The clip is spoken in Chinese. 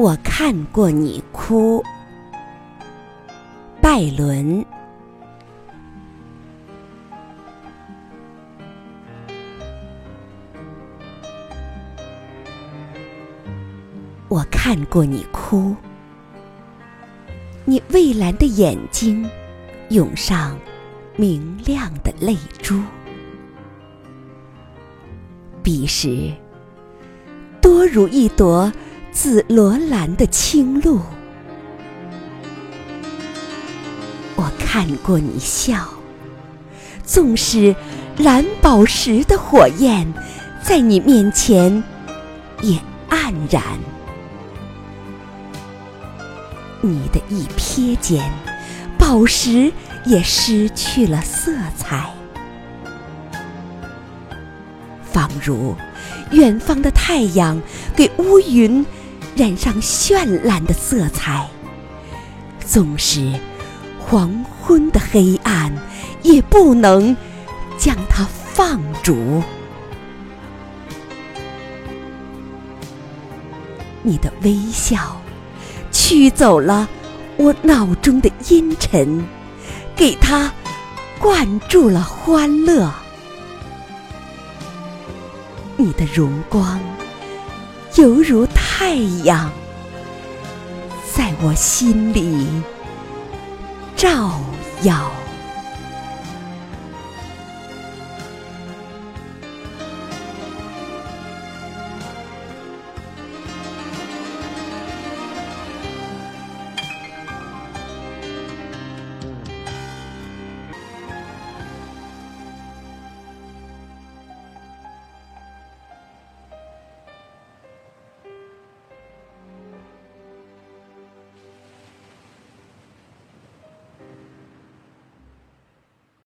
我看过你哭，拜伦。我看过你哭，你蔚蓝的眼睛涌上明亮的泪珠。彼时，多如一朵紫罗兰的清露。我看过你笑，纵使蓝宝石的火焰在你面前也黯然。你的一瞥间，宝石也失去了色彩，仿如远方的太阳给乌云染上绚烂的色彩。纵使黄昏的黑暗，也不能将它放逐。你的微笑。驱走了我脑中的阴沉，给它灌注了欢乐。你的荣光犹如太阳，在我心里照耀。